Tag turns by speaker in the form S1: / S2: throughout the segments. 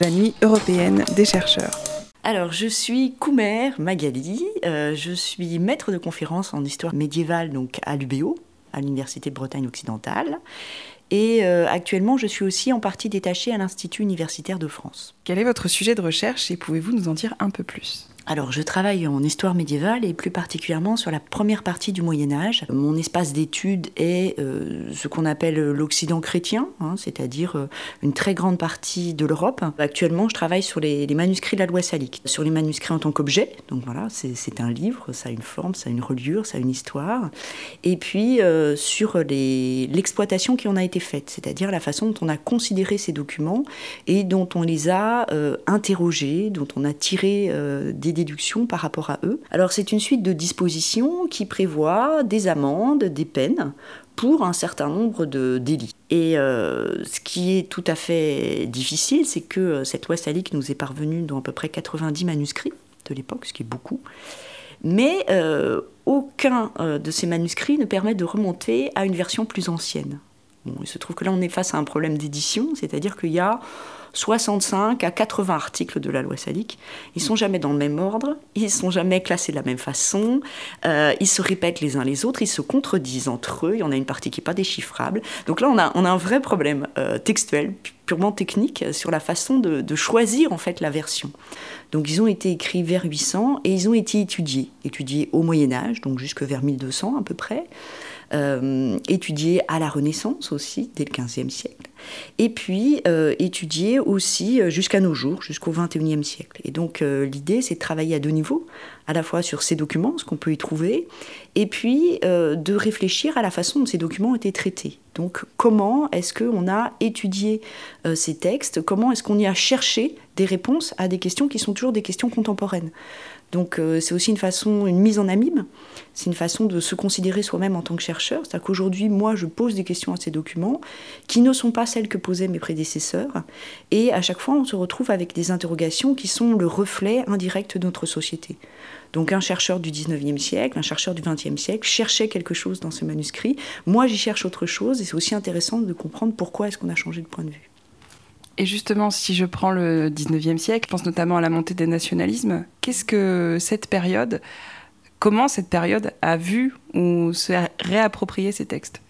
S1: La nuit européenne des chercheurs.
S2: Alors, je suis Koumer Magali, euh, je suis maître de conférence en histoire médiévale donc à l'UBO, à l'Université de Bretagne occidentale. Et euh, actuellement, je suis aussi en partie détachée à l'Institut universitaire de France.
S1: Quel est votre sujet de recherche et pouvez-vous nous en dire un peu plus?
S2: Alors, je travaille en histoire médiévale et plus particulièrement sur la première partie du Moyen Âge. Mon espace d'étude est euh, ce qu'on appelle l'Occident chrétien, hein, c'est-à-dire euh, une très grande partie de l'Europe. Actuellement, je travaille sur les, manuscrits de la loi salique, sur les manuscrits en tant qu'objet. Donc voilà, c'est un livre, ça a une forme, ça a une reliure, ça a une histoire. Et puis euh, sur l'exploitation qui en a été faite, c'est-à-dire la façon dont on a considéré ces documents et dont on les a interrogés, dont on a tiré des déduction par rapport à eux. Alors c'est une suite de dispositions qui prévoit des amendes, des peines pour un certain nombre de délits. Et euh, ce qui est tout à fait difficile, c'est que euh, cette loi salique nous est parvenue dans à peu près 90 manuscrits de l'époque, ce qui est beaucoup. Mais euh, aucun de ces manuscrits ne permet de remonter à une version plus ancienne. Il se trouve que là, on est face à un problème d'édition, c'est-à-dire qu'il y a 65 à 80 articles de la loi salique. Ils sont jamais dans le même ordre, ils sont jamais classés de la même façon, euh, ils se répètent les uns les autres, ils se contredisent entre eux, il y en a une partie qui n'est pas déchiffrable. Donc là, on a, un vrai problème euh, textuel, purement technique, sur la façon de, de, choisir en fait la version. Donc ils ont été écrits vers 800 et ils ont été étudiés, étudiés au Moyen Âge, donc jusque vers 1200 à peu près. Euh, étudié à la Renaissance aussi, dès le XVe siècle, et puis euh, étudié aussi euh, jusqu'à nos jours, jusqu'au XXIe siècle. Et donc l'idée, c'est de travailler à deux niveaux, à la fois sur ces documents, ce qu'on peut y trouver, et puis de réfléchir à la façon dont ces documents ont été traités. Donc comment est-ce qu'on a étudié ces textes, comment est-ce qu'on y a cherché des réponses à des questions qui sont toujours des questions contemporaines? Donc euh, c'est aussi une façon, une mise en amime, c'est une façon de se considérer soi-même en tant que chercheur. C'est-à-dire qu'aujourd'hui, moi, je pose des questions à ces documents qui ne sont pas celles que posaient mes prédécesseurs. Et à chaque fois, on se retrouve avec des interrogations qui sont le reflet indirect de notre société. Donc un chercheur du 19e siècle, un chercheur du 20e siècle cherchait quelque chose dans ce manuscrit. Moi, j'y cherche autre chose et c'est aussi intéressant de comprendre pourquoi est-ce qu'on a changé de point de vue.
S1: Et justement, si je prends le 19e siècle, je pense notamment à la montée des nationalismes, qu'est-ce que cette période, comment cette période a vu ou se réapproprié ces textes?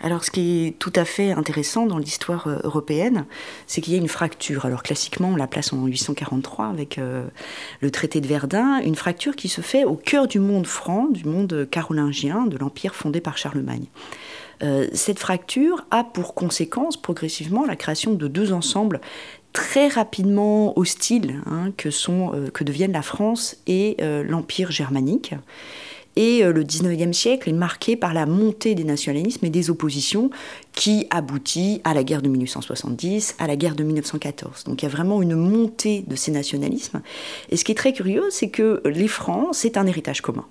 S2: Alors, ce qui est tout à fait intéressant dans l'histoire euh, européenne, c'est qu'il y a une fracture. Alors, classiquement, on la place en 1843 avec euh, le traité de Verdun, une fracture qui se fait au cœur du monde franc, du monde carolingien, de l'empire fondé par Charlemagne. Euh, cette fracture a pour conséquence progressivement la création de deux ensembles très rapidement hostiles hein, que, sont, euh, que deviennent la France et euh, l'Empire germanique. Et le 19e siècle est marqué par la montée des nationalismes et des oppositions qui aboutit à la guerre de 1870, à la guerre de 1914. Donc il y a vraiment une montée de ces nationalismes. Et ce qui est très curieux, c'est que les Francs, c'est un héritage commun.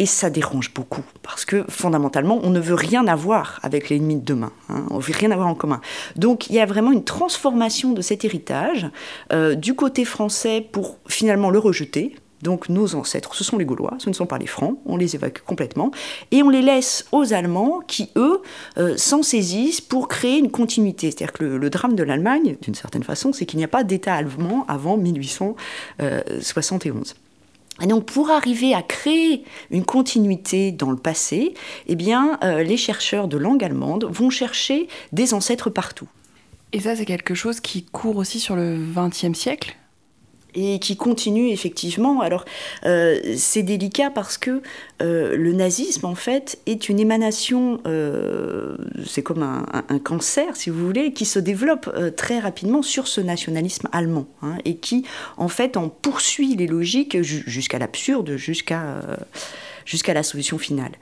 S2: Et ça dérange beaucoup, parce que fondamentalement, on ne veut rien avoir avec l'ennemi de demain. Hein. on ne veut rien avoir en commun. Donc il y a vraiment une transformation de cet héritage euh, du côté français pour finalement le rejeter. Donc nos ancêtres, ce sont les Gaulois, ce ne sont pas les Francs, on les évacue complètement, et on les laisse aux Allemands qui, eux, euh, s'en saisissent pour créer une continuité. C'est-à-dire que le, le, drame de l'Allemagne, d'une certaine façon, c'est qu'il n'y a pas d'État allemand avant 1871. Et donc pour arriver à créer une continuité dans le passé, eh bien, euh, les chercheurs de langue allemande vont chercher des ancêtres partout.
S1: Et ça, c'est quelque chose qui court aussi sur le XXe siècle?
S2: Et qui continue effectivement. Alors euh, c'est délicat parce que euh, le nazisme en fait est une émanation, euh, c'est comme un, cancer si vous voulez, qui se développe très rapidement sur ce nationalisme allemand hein, et qui en fait en poursuit les logiques jusqu'à l'absurde, jusqu'à jusqu'à la solution finale.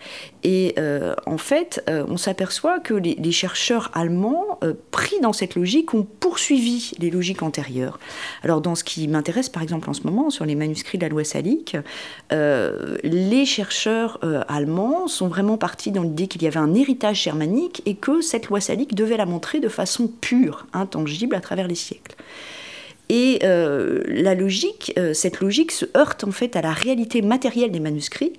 S2: Et euh, en fait, euh, on s'aperçoit que les, chercheurs allemands, euh, pris dans cette logique, ont poursuivi les logiques antérieures. Alors dans ce qui m'intéresse par exemple en ce moment, sur les manuscrits de la loi salique, les chercheurs allemands sont vraiment partis dans l'idée qu'il y avait un héritage germanique et que cette loi salique devait la montrer de façon pure, intangible à travers les siècles. Et la logique, cette logique se heurte en fait à la réalité matérielle des manuscrits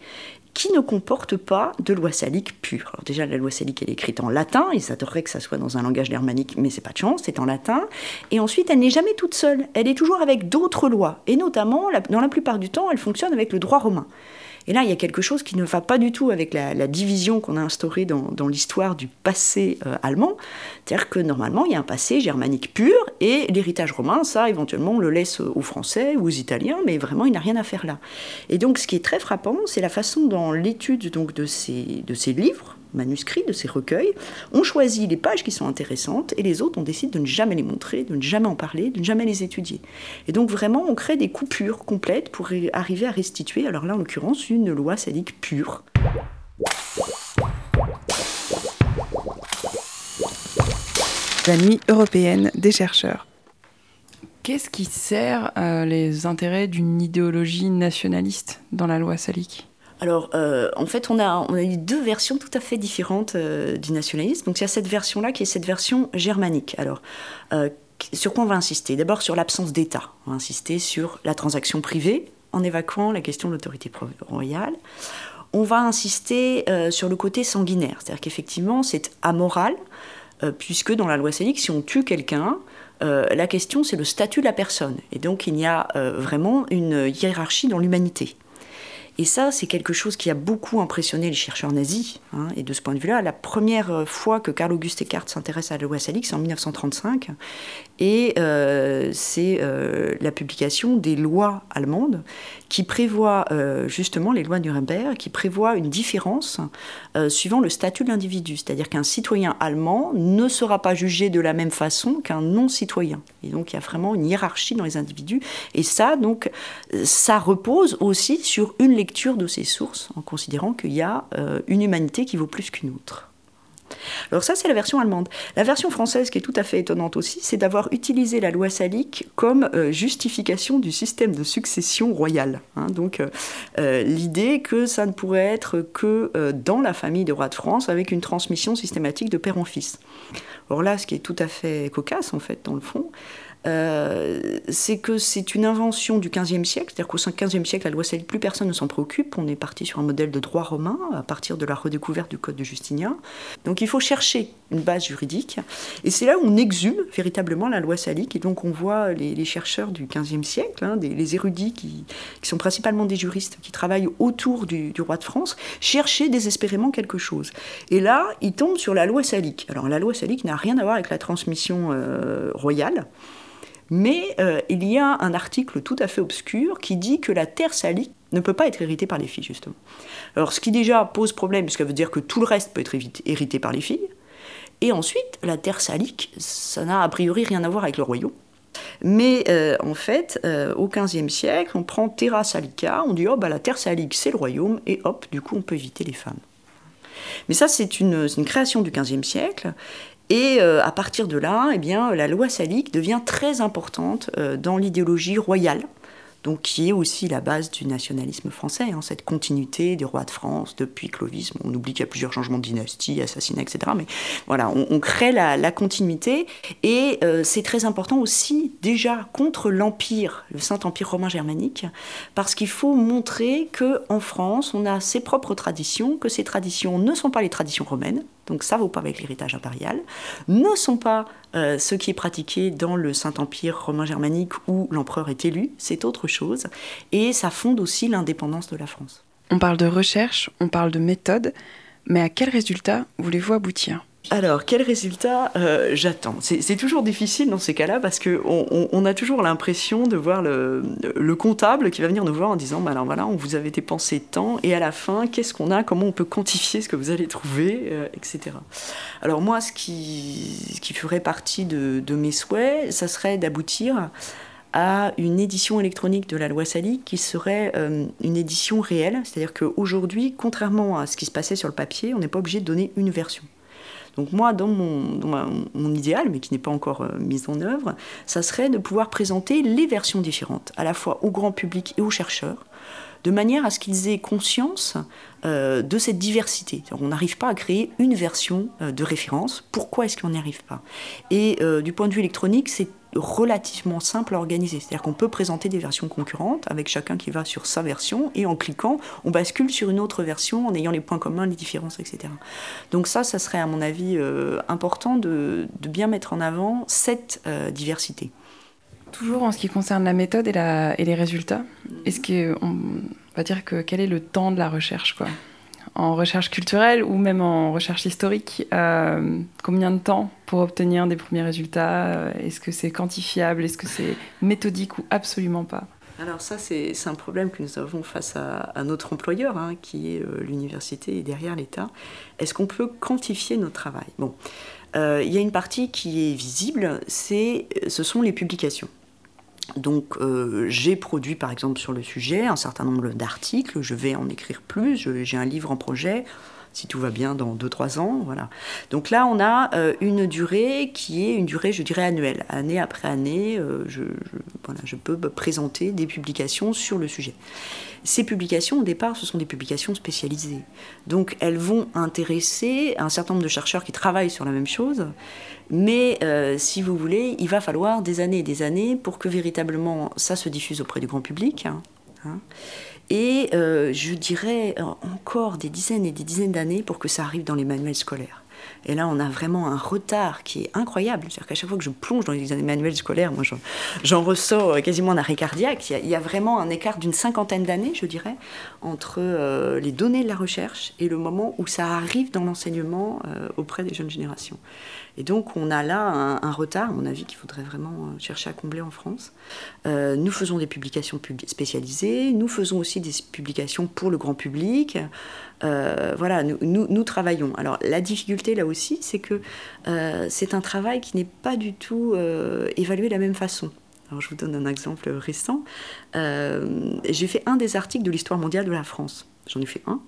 S2: qui ne comporte pas de loi salique pure. Alors déjà, la loi salique, elle est écrite en latin, ils adoreraient que ça soit dans un langage germanique, mais c'est pas de chance, c'est en latin. Et ensuite, elle n'est jamais toute seule, elle est toujours avec d'autres lois, et notamment, dans la plupart du temps, elle fonctionne avec le droit romain. Et là, il y a quelque chose qui ne va pas du tout avec la, division qu'on a instaurée dans, l'histoire du passé euh, allemand. C'est-à-dire que normalement, il y a un passé germanique pur et l'héritage romain, ça, éventuellement, on le laisse aux Français ou aux Italiens, mais vraiment, il n'a rien à faire là. Et donc, ce qui est très frappant, c'est la façon dont l'étude donc, de, ces, de ces livres, manuscrits, de ces recueils. On choisit les pages qui sont intéressantes et les autres, on décide de ne jamais les montrer, de ne jamais en parler, de ne jamais les étudier. Et donc vraiment, on crée des coupures complètes pour arriver à restituer, alors là en l'occurrence, une loi salique pure.
S1: La nuit européenne des chercheurs. Qu'est-ce qui sert euh, les intérêts d'une idéologie nationaliste dans la loi salique
S2: alors, euh, en fait, on a, eu deux versions tout à fait différentes euh, du nationalisme. Donc, il y a cette version-là qui est cette version germanique. Alors, euh, sur quoi on va insister? D'abord sur l'absence d'État. On va insister sur la transaction privée en évacuant la question de l'autorité royale. On va insister sur le côté sanguinaire, c'est-à-dire qu'effectivement, c'est amoral, puisque dans la loi salique, si on tue quelqu'un, la question c'est le statut de la personne. Et donc, il y a vraiment une hiérarchie dans l'humanité. Et ça, c'est quelque chose qui a beaucoup impressionné les chercheurs nazis. Hein, et de ce point de vue-là, la première fois que Carl Auguste Eckhart s'intéresse à la loi salique, c'est en 1935. Et euh, c'est euh, la publication des lois allemandes qui prévoient, euh, justement, les lois Nuremberg, qui prévoient une différence suivant le statut de l'individu. C'est-à-dire qu'un citoyen allemand ne sera pas jugé de la même façon qu'un non-citoyen. Et donc, il y a vraiment une hiérarchie dans les individus. Et ça, donc, ça repose aussi sur une lecture de ces sources, en considérant qu'il y a une humanité qui vaut plus qu'une autre. Alors ça, c'est la version allemande. La version française, qui est tout à fait étonnante aussi, c'est d'avoir utilisé la loi salique comme euh, justification du système de succession royale. Hein. donc euh, euh, l'idée que ça ne pourrait être que dans la famille des rois de France, avec une transmission systématique de père en fils. Alors là, ce qui est tout à fait cocasse, en fait, dans le fond, euh, c'est que c'est une invention du XVe siècle, c'est-à-dire qu'au XVe siècle, la loi salique, plus personne ne s'en préoccupe. On est parti sur un modèle de droit romain à partir de la redécouverte du Code de Justinien. Donc il faut chercher une base juridique. Et c'est là où on exhume véritablement la loi salique. Et donc on voit les, chercheurs du XVe siècle, hein, les érudits qui, sont principalement des juristes qui travaillent autour du, roi de France, chercher désespérément quelque chose. Et là, ils tombent sur la loi salique. Alors la loi salique n'a rien à voir avec la transmission euh, royale. Mais euh, il y a un article tout à fait obscur qui dit que la terre salique ne peut pas être héritée par les filles, justement. Alors, ce qui déjà pose problème, puisque ça veut dire que tout le reste peut être hérité par les filles. Et ensuite, la terre salique, ça n'a a priori rien à voir avec le royaume. Mais euh, en fait, euh, au XVe siècle, on prend Terra Salica, on dit oh bah la terre salique c'est le royaume, et hop, du coup on peut éviter les femmes. Mais ça, c'est une, une, création du XVe siècle, et euh, à partir de là, eh bien, la loi salique devient très importante euh, dans l'idéologie royale donc qui est aussi la base du nationalisme français, hein, cette continuité des rois de France depuis Clovis. on oublie qu'il y a plusieurs changements de dynastie, assassinats, etc. Mais voilà, on, crée la, continuité et euh, c'est très important aussi déjà contre l'empire, le Saint-Empire romain germanique, parce qu'il faut montrer que en France, on a ses propres traditions, que ces traditions ne sont pas les traditions romaines, donc ça ne vaut pas avec l'héritage impérial, ne sont pas euh, ce qui est pratiqué dans le Saint-Empire romain germanique où l'empereur est élu, c'est autre chose, et ça fonde aussi l'indépendance de la France.
S1: On parle de recherche, on parle de méthode, mais à quel résultat voulez-vous aboutir?
S2: Alors, quel résultat euh, j'attends? C'est toujours difficile dans ces cas-là parce qu'on on, a toujours l'impression de voir le, comptable qui va venir nous voir en disant bah voilà, on vous avait dépensé tant et à la fin, qu'est-ce qu'on a? Comment on peut quantifier ce que vous allez trouver euh, Etc. Alors, moi, ce qui, qui ferait partie de, mes souhaits, ça serait d'aboutir à une édition électronique de la loi Sali qui serait euh, une édition réelle. C'est-à-dire qu'aujourd'hui, contrairement à ce qui se passait sur le papier, on n'est pas obligé de donner une version. Donc moi, dans mon, idéal, mais qui n'est pas encore euh, mis en œuvre, ça serait de pouvoir présenter les versions différentes, à la fois au grand public et aux chercheurs, de manière à ce qu'ils aient conscience euh, de cette diversité. On n'arrive pas à créer une version euh, de référence. Pourquoi est-ce qu'on n'y arrive pas? Et du point de vue électronique, c'est relativement simple à organiser. C'est-à-dire qu'on peut présenter des versions concurrentes avec chacun qui va sur sa version et en cliquant, on bascule sur une autre version en ayant les points communs, les différences, etc. Donc ça, ça serait à mon avis euh, important de, bien mettre en avant cette euh, diversité.
S1: Toujours en ce qui concerne la méthode et, et les résultats, est-ce qu'on va dire que quel est le temps de la recherche quoi? En recherche culturelle ou même en recherche historique, euh, combien de temps pour obtenir des premiers résultats? Est-ce que c'est quantifiable? Est-ce que c'est méthodique ou absolument pas?
S2: Alors ça, c'est un problème que nous avons face à, notre employeur, hein, qui est euh, l'université et derrière l'État. Est-ce qu'on peut quantifier notre travail? Bon, euh, il y a une partie qui est visible, c'est ce sont les publications. Donc euh, j'ai produit par exemple sur le sujet un certain nombre d'articles, je vais en écrire plus, j'ai un livre en projet, si tout va bien dans 2-3 ans. Voilà. Donc là, on a euh, une durée qui est une durée, je dirais, annuelle. Année après année, euh, je, peux présenter des publications sur le sujet. Ces publications, au départ, ce sont des publications spécialisées. Donc elles vont intéresser un certain nombre de chercheurs qui travaillent sur la même chose. Mais euh, si vous voulez, il va falloir des années et des années pour que véritablement ça se diffuse auprès du grand public. Hein, hein. Et euh, je dirais euh, encore des dizaines et des dizaines d'années pour que ça arrive dans les manuels scolaires. Et là, on a vraiment un retard qui est incroyable. C'est-à-dire qu'à chaque fois que je plonge dans les manuels scolaires, moi, j'en ressors quasiment un arrêt cardiaque. Il y, a, vraiment un écart d'une cinquantaine d'années, je dirais, entre les données de la recherche et le moment où ça arrive dans l'enseignement auprès des jeunes générations. Et donc on a là un, retard, à mon avis, qu'il faudrait vraiment euh, chercher à combler en France. Euh, nous faisons des publications spécialisées, nous faisons aussi des publications pour le grand public. Euh, voilà, nous, nous, travaillons. Alors la difficulté là aussi, c'est que c'est un travail qui n'est pas du tout évalué de la même façon. Alors je vous donne un exemple récent. J'ai fait un des articles de l'histoire mondiale de la France. J'en ai fait un.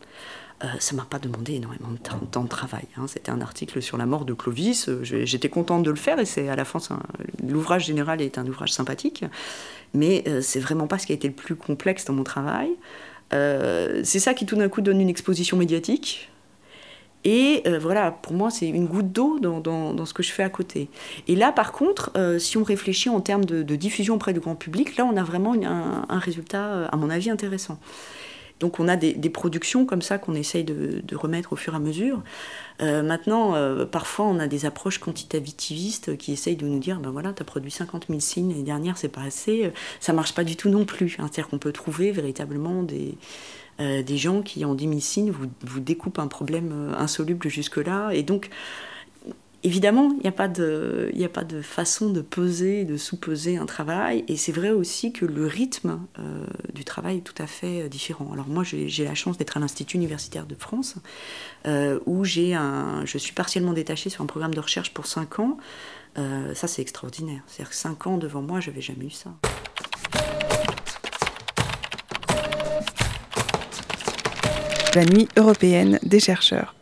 S2: Euh, ça m'a pas demandé énormément de temps, de travail. Hein. C'était un article sur la mort de Clovis. Euh, j'étais contente de le faire et c'est à la fin, l'ouvrage général est un ouvrage sympathique, mais euh, c'est vraiment pas ce qui a été le plus complexe dans mon travail. c'est ça qui tout d'un coup donne une exposition médiatique. Et voilà, pour moi, c'est une goutte d'eau dans, dans, ce que je fais à côté. Et là, par contre, si on réfléchit en termes de, diffusion auprès du grand public, là, on a vraiment un, un résultat, à mon avis, intéressant. Donc on a des, productions comme ça qu'on essaye de, remettre au fur et à mesure. Euh, maintenant, euh, parfois on a des approches quantitativistes qui essayent de nous dire, ben voilà, tu as produit 50 000 signes l'année dernière, c'est pas assez. Ça marche pas du tout non plus. Hein. C'est-à-dire qu'on peut trouver véritablement des, euh, des gens qui en 10 000 signes vous, vous découpent un problème insoluble jusque-là. Et donc Évidemment, il n'y a, pas de, de façon de peser, de sous-peser un travail, et c'est vrai aussi que le rythme euh, du travail est tout à fait euh, différent. Alors moi, j'ai la chance d'être à l'Institut universitaire de France, euh, où je suis partiellement détachée sur un programme de recherche pour 5 ans. ça, c'est extraordinaire. C'est-à-dire que 5 ans devant moi, je n'avais jamais eu ça.
S1: La nuit européenne des chercheurs.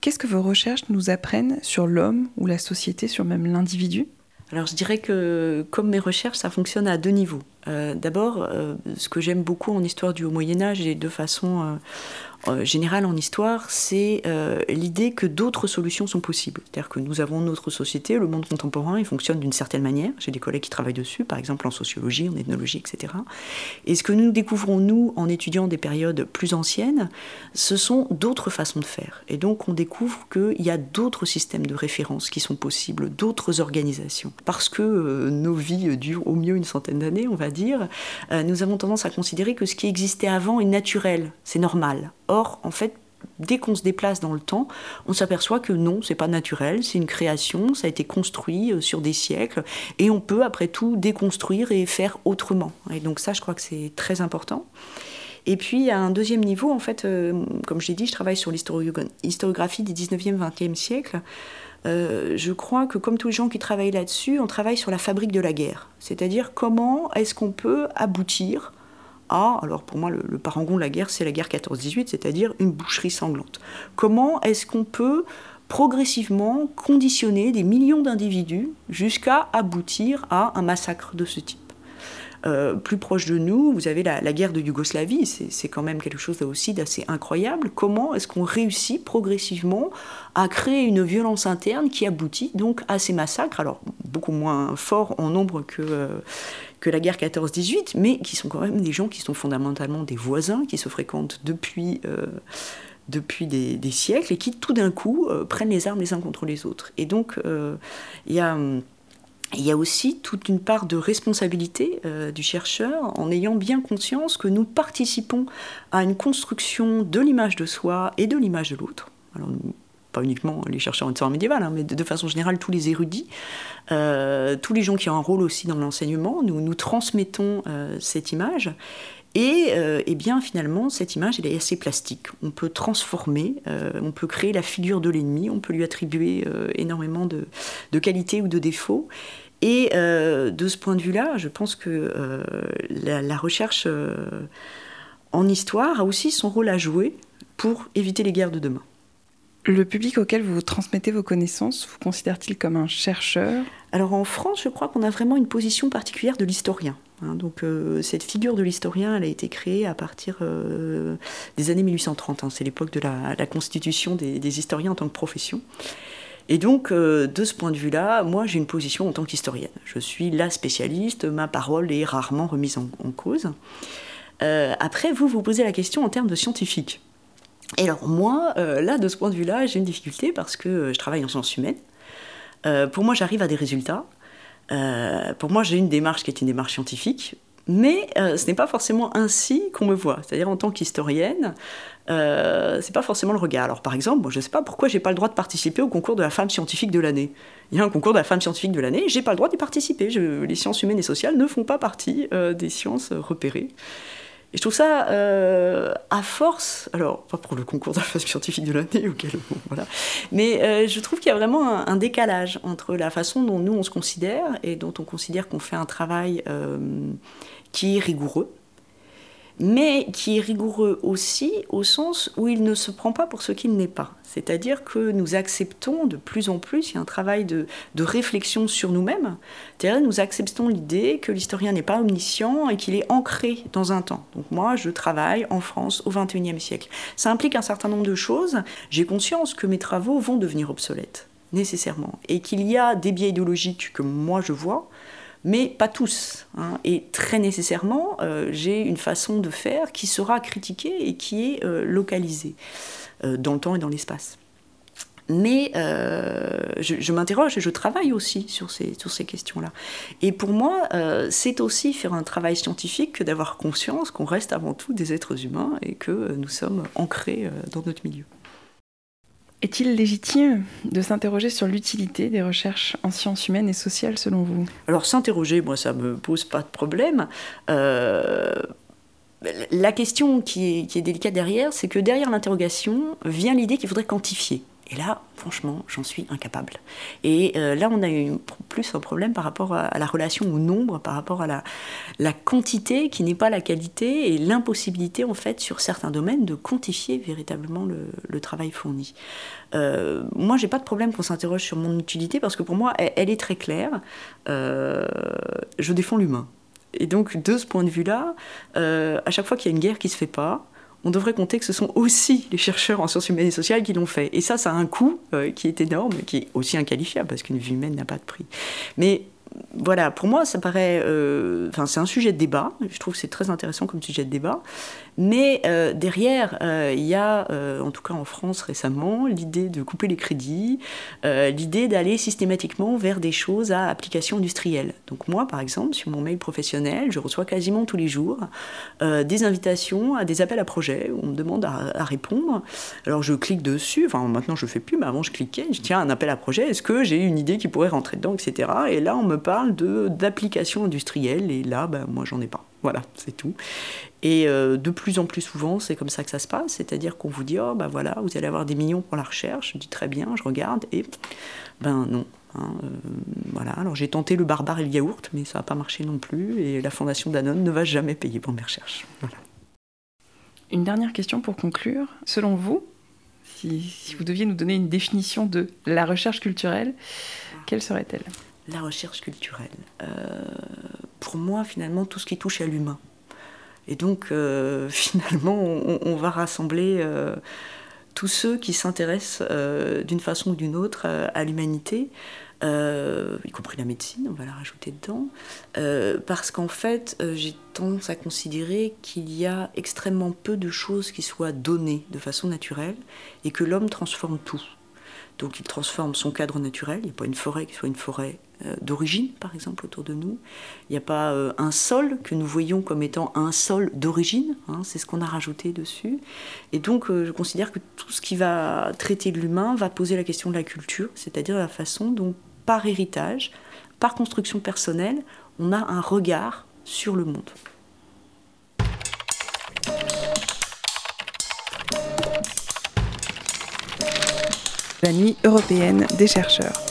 S1: Qu'est-ce que vos recherches nous apprennent sur l'homme ou la société, sur même l'individu?
S2: Alors je dirais que comme mes recherches, ça fonctionne à deux niveaux. Euh, d'abord, euh, ce que j'aime beaucoup en histoire du Haut Moyen Âge et de façon euh, euh, générale en histoire, c'est euh, l'idée que d'autres solutions sont possibles. C'est-à-dire que nous avons notre société, le monde contemporain, il fonctionne d'une certaine manière. J'ai des collègues qui travaillent dessus, par exemple en sociologie, en ethnologie, etc. Et ce que nous découvrons, nous, en étudiant des périodes plus anciennes, ce sont d'autres façons de faire. Et donc on découvre qu'il y a d'autres systèmes de référence qui sont possibles, d'autres organisations. Parce que euh, nos vies durent au mieux une centaine d'années, on va dire, nous avons tendance à considérer que ce qui existait avant est naturel, c'est normal. Or, en fait, dès qu'on se déplace dans le temps, on s'aperçoit que non, c'est pas naturel, c'est une création, ça a été construit euh, sur des siècles, et on peut après tout déconstruire et faire autrement. Et donc ça, je crois que c'est très important. Et puis, à un deuxième niveau, en fait, euh, comme j'ai dit, je travaille sur l'historiographie des 19e, 20e siècles. Euh, je crois que comme tous les gens qui travaillent là-dessus, on travaille sur la fabrique de la guerre. C'est-à-dire comment est-ce qu'on peut aboutir alors pour moi, le, parangon de la guerre, c'est la guerre 14-18, c'est-à-dire une boucherie sanglante. Comment est-ce qu'on peut progressivement conditionner des millions d'individus jusqu'à aboutir à un massacre de ce type? Euh, plus proche de nous, vous avez la, guerre de Yougoslavie, c'est quand même quelque chose aussi d'assez incroyable. Comment est-ce qu'on réussit progressivement à créer une violence interne qui aboutit donc à ces massacres? Alors, beaucoup moins forts en nombre que, que la guerre 14-18, mais qui sont quand même des gens qui sont fondamentalement des voisins, qui se fréquentent depuis depuis des, siècles et qui tout d'un coup prennent les armes les uns contre les autres. Et donc il y a y a aussi toute une part de responsabilité euh, du chercheur en ayant bien conscience que nous participons à une construction de l'image de soi et de l'image de l'autre. Pas uniquement les chercheurs en histoire médiévale, hein, mais de, façon générale tous les érudits, euh, tous les gens qui ont un rôle aussi dans l'enseignement, nous, transmettons euh, cette image. Et, eh bien finalement, cette image, elle est assez plastique. On peut transformer, on peut créer la figure de l'ennemi, on peut lui attribuer énormément de, qualités ou de défauts. Et euh, de ce point de vue-là, je pense que euh, la, recherche euh, en histoire a aussi son rôle à jouer pour éviter les guerres de demain.
S1: Le public auquel vous transmettez vos connaissances vous considère-t-il comme un chercheur?
S2: Alors en France, je crois qu'on a vraiment une position particulière de l'historien. Hein. donc cette figure de l'historien, elle a été créée à partir des années 1830. Hein. c'est l'époque de la, constitution des, historiens en tant que profession. Et donc, euh, de ce point de vue-là, moi, j'ai une position en tant qu'historienne. Je suis la spécialiste, ma parole est rarement remise en, cause. Euh, après, vous vous posez la question en termes de scientifique. Et alors, moi, euh, là, de ce point de vue-là, j'ai une difficulté parce que je travaille en sciences humaines. pour moi, j'arrive à des résultats. pour moi, j'ai une démarche qui est une démarche scientifique. Mais ce n'est pas forcément ainsi qu'on me voit. C'est-à-dire en tant qu'historienne, euh, c'est pas forcément le regard. Alors par exemple, je je sais pas pourquoi j'ai pas le droit de participer au concours de la femme scientifique de l'année. Il y a un concours de la femme scientifique de l'année, j'ai pas le droit d'y participer. les sciences humaines et sociales ne font pas partie euh, des sciences repérées. Et je trouve ça, euh, à force, alors pas pour le concours de la femme scientifique de l'année, auquel, voilà, mais je trouve qu'il y a vraiment un, un, décalage entre la façon dont nous on se considère et dont on considère qu'on fait un travail qui est rigoureux, mais qui est rigoureux aussi au sens où il ne se prend pas pour ce qu'il n'est pas. C'est-à-dire que nous acceptons de plus en plus, il y a un travail de, réflexion sur nous-mêmes, c'est-à-dire nous acceptons l'idée que l'historien n'est pas omniscient et qu'il est ancré dans un temps. Donc moi, je travaille en France au XXIe siècle. Ça implique un certain nombre de choses. J'ai conscience que mes travaux vont devenir obsolètes, nécessairement, et qu'il y a des biais idéologiques que moi je vois, mais pas tous. Hein. Et très nécessairement, euh, j'ai une façon de faire qui sera critiquée et qui est euh, localisée euh, dans le temps et dans l'espace. Mais je, m'interroge et je travaille aussi sur ces, sur ces questions-là. Et pour moi, c'est aussi faire un travail scientifique que d'avoir conscience qu'on reste avant tout des êtres humains et que nous sommes ancrés dans notre milieu.
S1: Est-il légitime de s'interroger sur l'utilité des recherches en sciences humaines et sociales selon vous?
S2: Alors s'interroger, moi ça me pose pas de problème. Euh, la question qui est, qui est délicate derrière, c'est que derrière l'interrogation vient l'idée qu'il faudrait quantifier. Et là, franchement, j'en suis incapable. Et euh, là, on a eu plus un problème par rapport à, la relation au nombre, par rapport à la, quantité qui n'est pas la qualité et l'impossibilité, en fait, sur certains domaines, de quantifier véritablement le, travail fourni. Euh, moi, j'ai pas de problème qu'on s'interroge sur mon utilité parce que pour moi, elle, est très claire. Euh, je défends l'humain. Et donc, de ce point de vue-là, euh, à chaque fois qu'il y a une guerre qui se fait pas, on devrait compter que ce sont aussi les chercheurs en sciences humaines et sociales qui l'ont fait. Et ça, ça a un coût euh, qui est énorme, qui est aussi inqualifiable, parce qu'une vie humaine n'a pas de prix. Voilà, pour moi, ça paraît. Euh, enfin, c'est un sujet de débat. Je trouve que c'est très intéressant comme sujet de débat. Mais euh, derrière, euh, il y a, en tout cas en France récemment, l'idée de couper les crédits, l'idée d'aller systématiquement vers des choses à application industrielle. Donc, moi, par exemple, sur mon mail professionnel, je reçois quasiment tous les jours des invitations à des appels à projets où on me demande à, répondre. Alors, je clique dessus. Enfin, maintenant, je ne fais plus, mais avant, je cliquais. Je tiens un appel à projet. Est-ce que j'ai une idée qui pourrait rentrer dedans, etc. Et là, on me parle d'applications industrielles et là, ben, moi, j'en ai pas. Voilà, c'est tout. Et euh, de plus en plus souvent, c'est comme ça que ça se passe, c'est-à-dire qu'on vous dit, oh ben voilà, vous allez avoir des millions pour la recherche. Je dis très bien, je regarde et ben non. Hein, euh, voilà, alors j'ai tenté le barbare et le yaourt, mais ça n'a pas marché non plus, et la fondation Danone ne va jamais payer pour mes recherches.
S1: Une dernière question pour conclure. Selon vous, si, si vous deviez nous donner une définition de la recherche culturelle, quelle serait-elle?
S2: La recherche culturelle. Euh, pour moi, finalement, tout ce qui touche à l'humain. Et donc, euh, finalement, on, va rassembler euh, tous ceux qui s'intéressent d'une façon ou d'une autre à l'humanité, y compris la médecine, on va la rajouter dedans, parce qu'en fait, j'ai tendance à considérer qu'il y a extrêmement peu de choses qui soient données de façon naturelle et que l'homme transforme tout. Donc il transforme son cadre naturel, il n'y a pas une forêt qui soit une forêt d'origine, par exemple, autour de nous. Il n'y a pas un sol que nous voyons comme étant un sol d'origine, hein, c'est ce qu'on a rajouté dessus. Et donc je considère que tout ce qui va traiter de l'humain va poser la question de la culture, c'est-à-dire la façon dont par héritage, par construction personnelle, on a un regard sur le monde.
S1: La nuit européenne des chercheurs.